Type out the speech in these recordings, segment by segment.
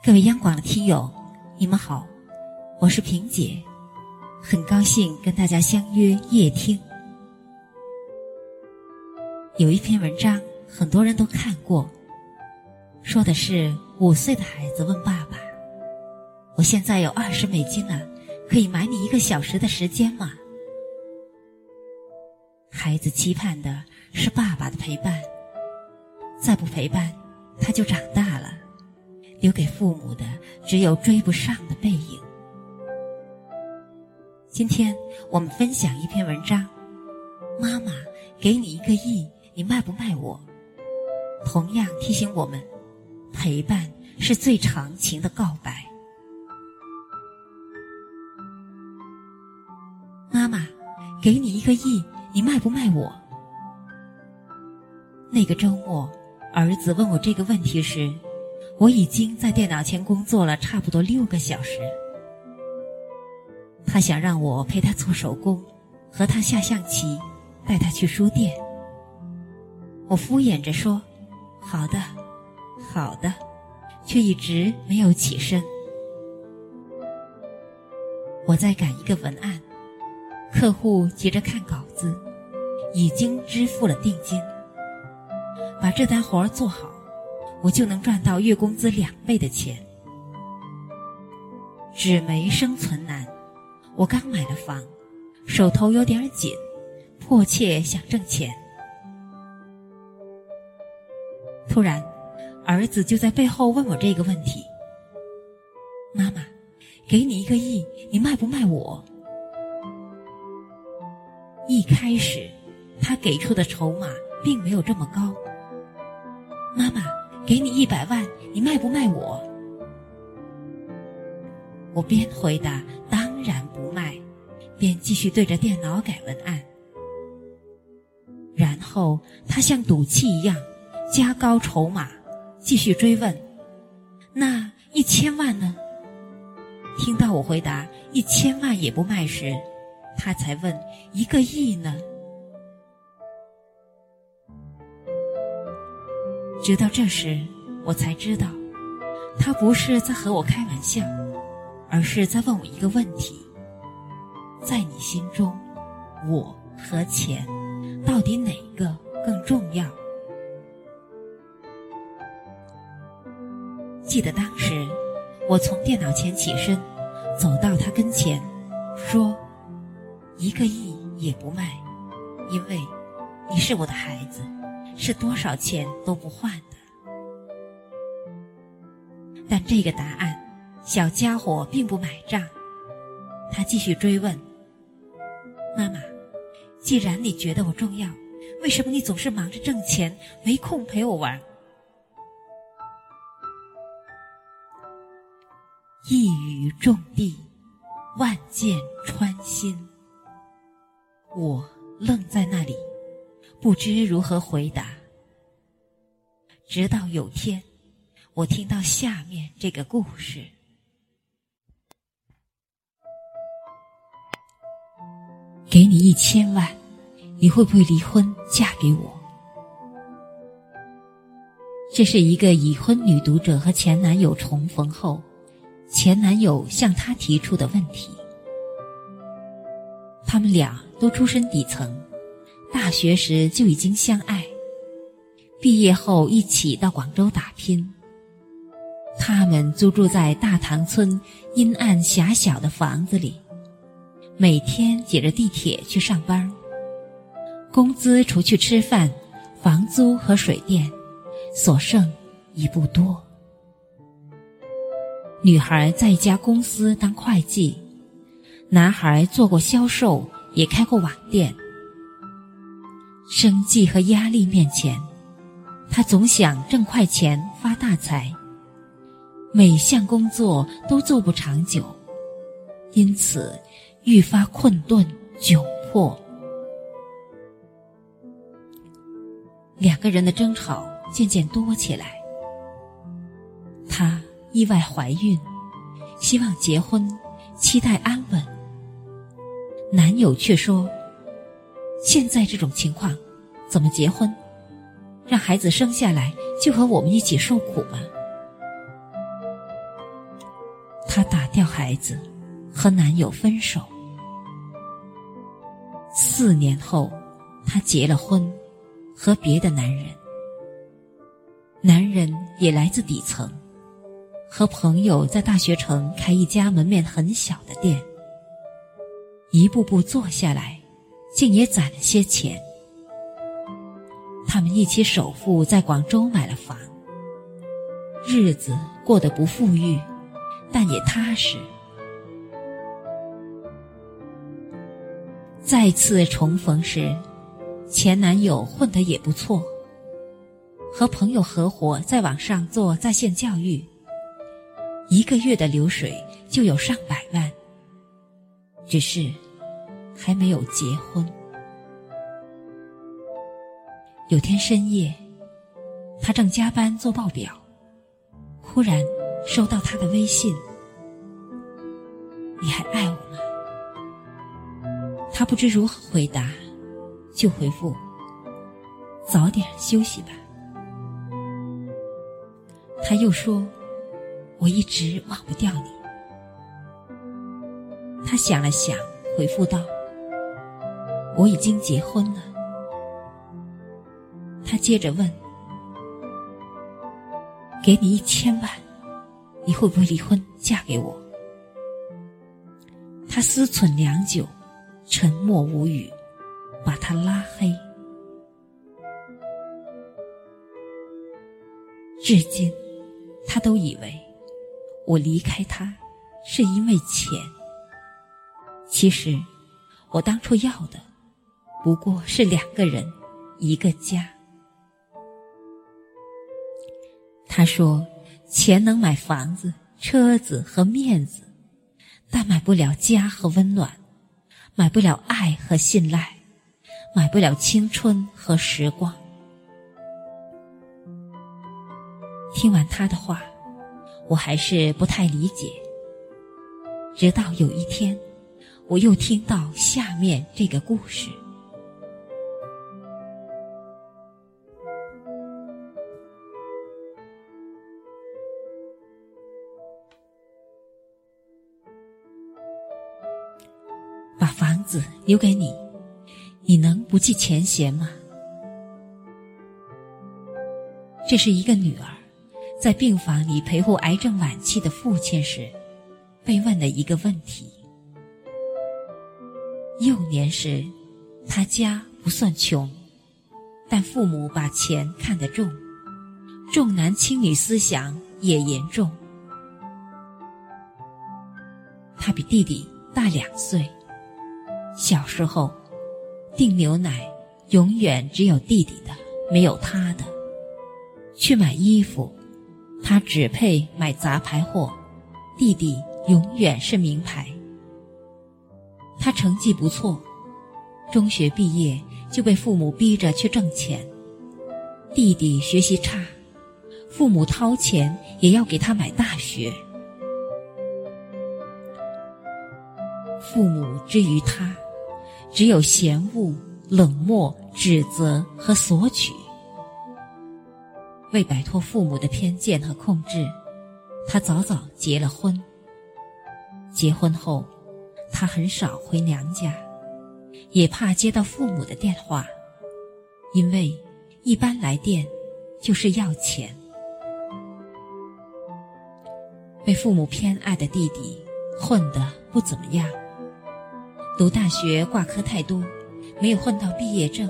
各位央广的听友，你们好，我是萍姐，很高兴跟大家相约夜听。有一篇文章，很多人都看过，说的是五岁的孩子问爸爸：“我现在有二十美金了，可以买你一个小时的时间吗？”孩子期盼的是爸爸的陪伴，再不陪伴，他就长大。留给父母的只有追不上的背影。今天我们分享一篇文章：妈妈给你一个亿，你卖不卖我？同样提醒我们，陪伴是最长情的告白。妈妈给你一个亿，你卖不卖我？那个周末，儿子问我这个问题时。我已经在电脑前工作了差不多六个小时。他想让我陪他做手工，和他下象棋，带他去书店。我敷衍着说：“好的，好的”，却一直没有起身。我在赶一个文案，客户急着看稿子，已经支付了定金。把这单活儿做好。我就能赚到月工资两倍的钱。纸媒生存难，我刚买了房，手头有点紧，迫切想挣钱。突然，儿子就在背后问我这个问题：“妈妈，给你一个亿，你卖不卖我？”一开始，他给出的筹码并没有这么高。妈妈。给你一百万，你卖不卖我？我边回答当然不卖，边继续对着电脑改文案。然后他像赌气一样加高筹码，继续追问：“那一千万呢？”听到我回答一千万也不卖时，他才问：“一个亿呢？”直到这时，我才知道，他不是在和我开玩笑，而是在问我一个问题：在你心中，我和钱，到底哪个更重要？记得当时，我从电脑前起身，走到他跟前，说：“一个亿也不卖，因为你是我的孩子。”是多少钱都不换的，但这个答案，小家伙并不买账。他继续追问：“妈妈，既然你觉得我重要，为什么你总是忙着挣钱，没空陪我玩？”一语中的，万箭穿心。我愣在那里。不知如何回答，直到有天，我听到下面这个故事：给你一千万，你会不会离婚嫁给我？这是一个已婚女读者和前男友重逢后，前男友向她提出的问题。他们俩都出身底层。大学时就已经相爱，毕业后一起到广州打拼。他们租住在大塘村阴暗狭小的房子里，每天挤着地铁去上班。工资除去吃饭、房租和水电，所剩已不多。女孩在一家公司当会计，男孩做过销售，也开过网店。生计和压力面前，他总想挣快钱发大财。每项工作都做不长久，因此愈发困顿窘迫。两个人的争吵渐渐多起来。她意外怀孕，希望结婚，期待安稳。男友却说。现在这种情况，怎么结婚？让孩子生下来就和我们一起受苦吗？她打掉孩子，和男友分手。四年后，她结了婚，和别的男人。男人也来自底层，和朋友在大学城开一家门面很小的店。一步步做下来，竟也攒了些钱。他们一起首付在广州买了房，日子过得不富裕，但也踏实。再次重逢时，前男友混得也不错，和朋友合伙在网上做在线教育，一个月的流水就有上百万。只是还没有结婚。有天深夜，他正加班做报表，忽然收到他的微信：“你还爱我吗？”他不知如何回答，就回复：“早点休息吧。”他又说：“我一直忘不掉你。”他想了想，回复道：“我已经结婚了。”他接着问：“给你一千万，你会不会离婚嫁给我？”他思忖良久，沉默无语，把他拉黑。至今，他都以为我离开他是因为钱。其实，我当初要的不过是两个人，一个家。他说：“钱能买房子、车子和面子，但买不了家和温暖，买不了爱和信赖，买不了青春和时光。”听完他的话，我还是不太理解。直到有一天，我又听到下面这个故事。把房子留给你，你能不计前嫌吗？这是一个女儿在病房里陪护癌症晚期的父亲时被问的一个问题。幼年时，他家不算穷，但父母把钱看得重，重男轻女思想也严重。他比弟弟大两岁。小时候，订牛奶永远只有弟弟的，没有他的。去买衣服，他只配买杂牌货，弟弟永远是名牌。他成绩不错，中学毕业就被父母逼着去挣钱。弟弟学习差，父母掏钱也要给他买大学。父母之于他。只有嫌恶、冷漠、指责和索取。为摆脱父母的偏见和控制，他早早结了婚。结婚后，他很少回娘家，也怕接到父母的电话，因为一般来电就是要钱。被父母偏爱的弟弟混得不怎么样。读大学挂科太多，没有混到毕业证；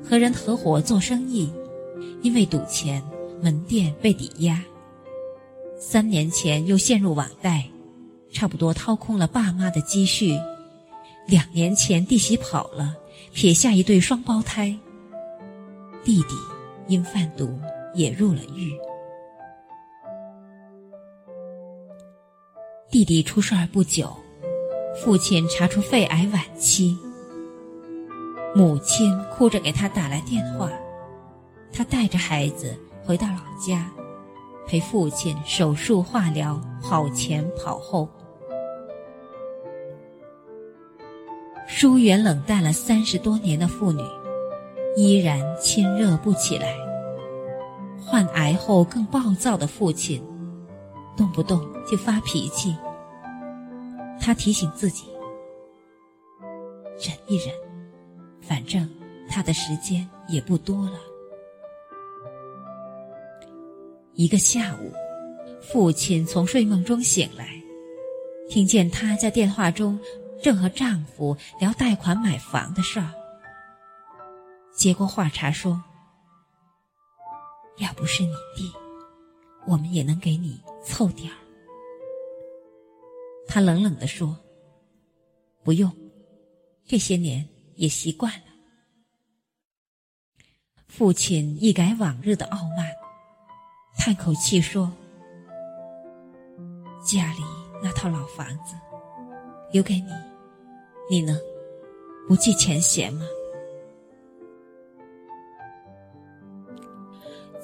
和人合伙做生意，因为赌钱，门店被抵押。三年前又陷入网贷，差不多掏空了爸妈的积蓄。两年前弟媳跑了，撇下一对双胞胎。弟弟因贩毒也入了狱。弟弟出事儿不久。父亲查出肺癌晚期，母亲哭着给他打来电话，他带着孩子回到老家，陪父亲手术化疗，跑前跑后。疏远冷淡了三十多年的父女，依然亲热不起来。患癌后更暴躁的父亲，动不动就发脾气。他提醒自己，忍一忍，反正他的时间也不多了。一个下午，父亲从睡梦中醒来，听见他在电话中正和丈夫聊贷款买房的事儿。接过话茬说：“要不是你弟，我们也能给你凑点儿。”他冷冷地说：“不用，这些年也习惯了。”父亲一改往日的傲慢。叹口气说：“家里那套老房子留给你，你呢？不计前嫌吗？”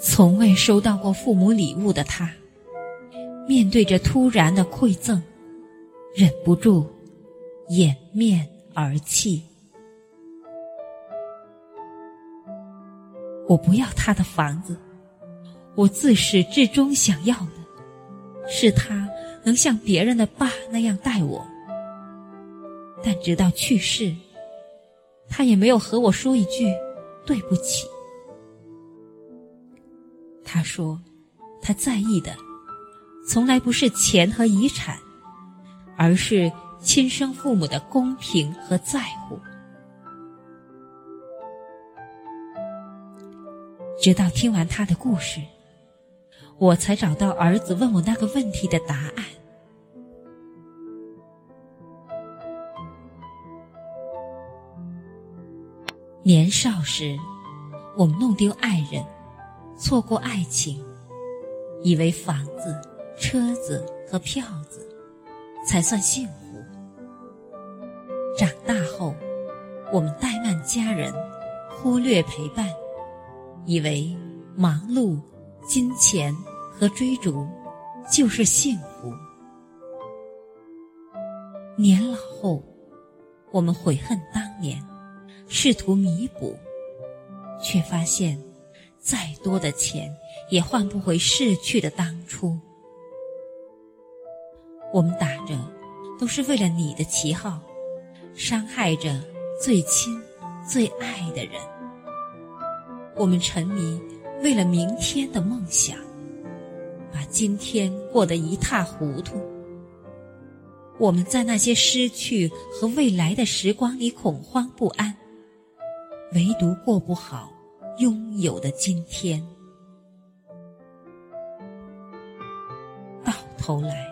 从未收到过父母礼物的他，面对着突然的馈赠，忍不住掩面而泣。我不要他的房子。我自始至终想要的，是他能像别人的爸那样待我。但直到去世，他也没有和我说一句对不起。他说，他在意的，从来不是钱和遗产，而是亲生父母的公平和在乎。直到听完他的故事。我才找到儿子问我那个问题的答案。年少时，我们弄丢爱人，错过爱情，以为房子、车子和票子才算幸福。长大后，我们怠慢家人，忽略陪伴，以为忙碌、金钱。和追逐，就是幸福。年老后，我们悔恨当年，试图弥补，却发现，再多的钱也换不回逝去的当初。我们打着都是为了你的旗号，伤害着最亲、最爱的人。我们沉迷为了明天的梦想。把今天过得一塌糊涂。我们在那些失去和未来的时光里恐慌不安，唯独过不好拥有的今天。到头来，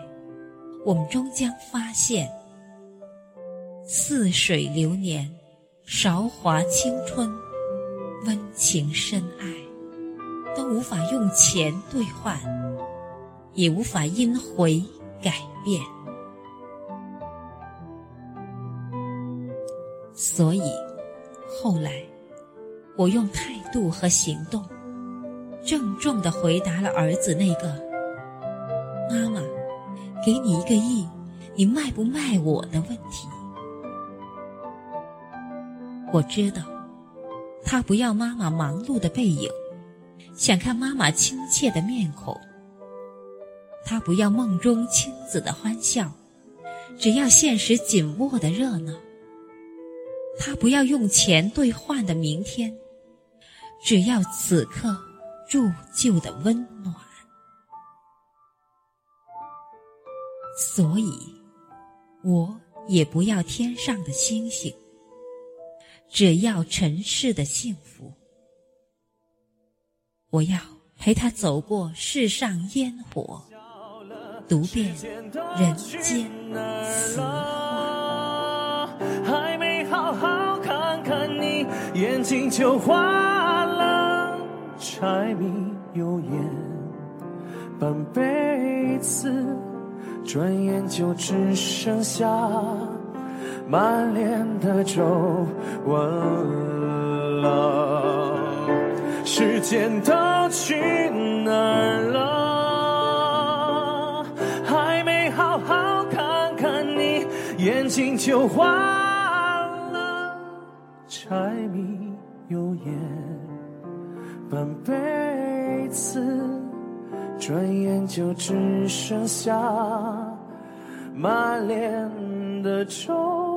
我们终将发现，似水流年，韶华青春，温情深爱，都无法用钱兑换。也无法因回改变，所以后来我用态度和行动，郑重的回答了儿子那个“妈妈，给你一个亿，你卖不卖我的问题？”我知道，他不要妈妈忙碌的背影，想看妈妈亲切的面孔。他不要梦中亲子的欢笑，只要现实紧握的热闹。他不要用钱兑换的明天，只要此刻铸就的温暖。所以，我也不要天上的星星，只要尘世的幸福。我要陪他走过世上烟火。读遍人间词话，还没好好看看你，眼睛就花了。柴米油盐半辈子，转眼就只剩下满脸的皱纹了。时间都去哪儿了？还没好好看看你眼睛就花了，柴米油盐半辈子，转眼就只剩下满脸的皱。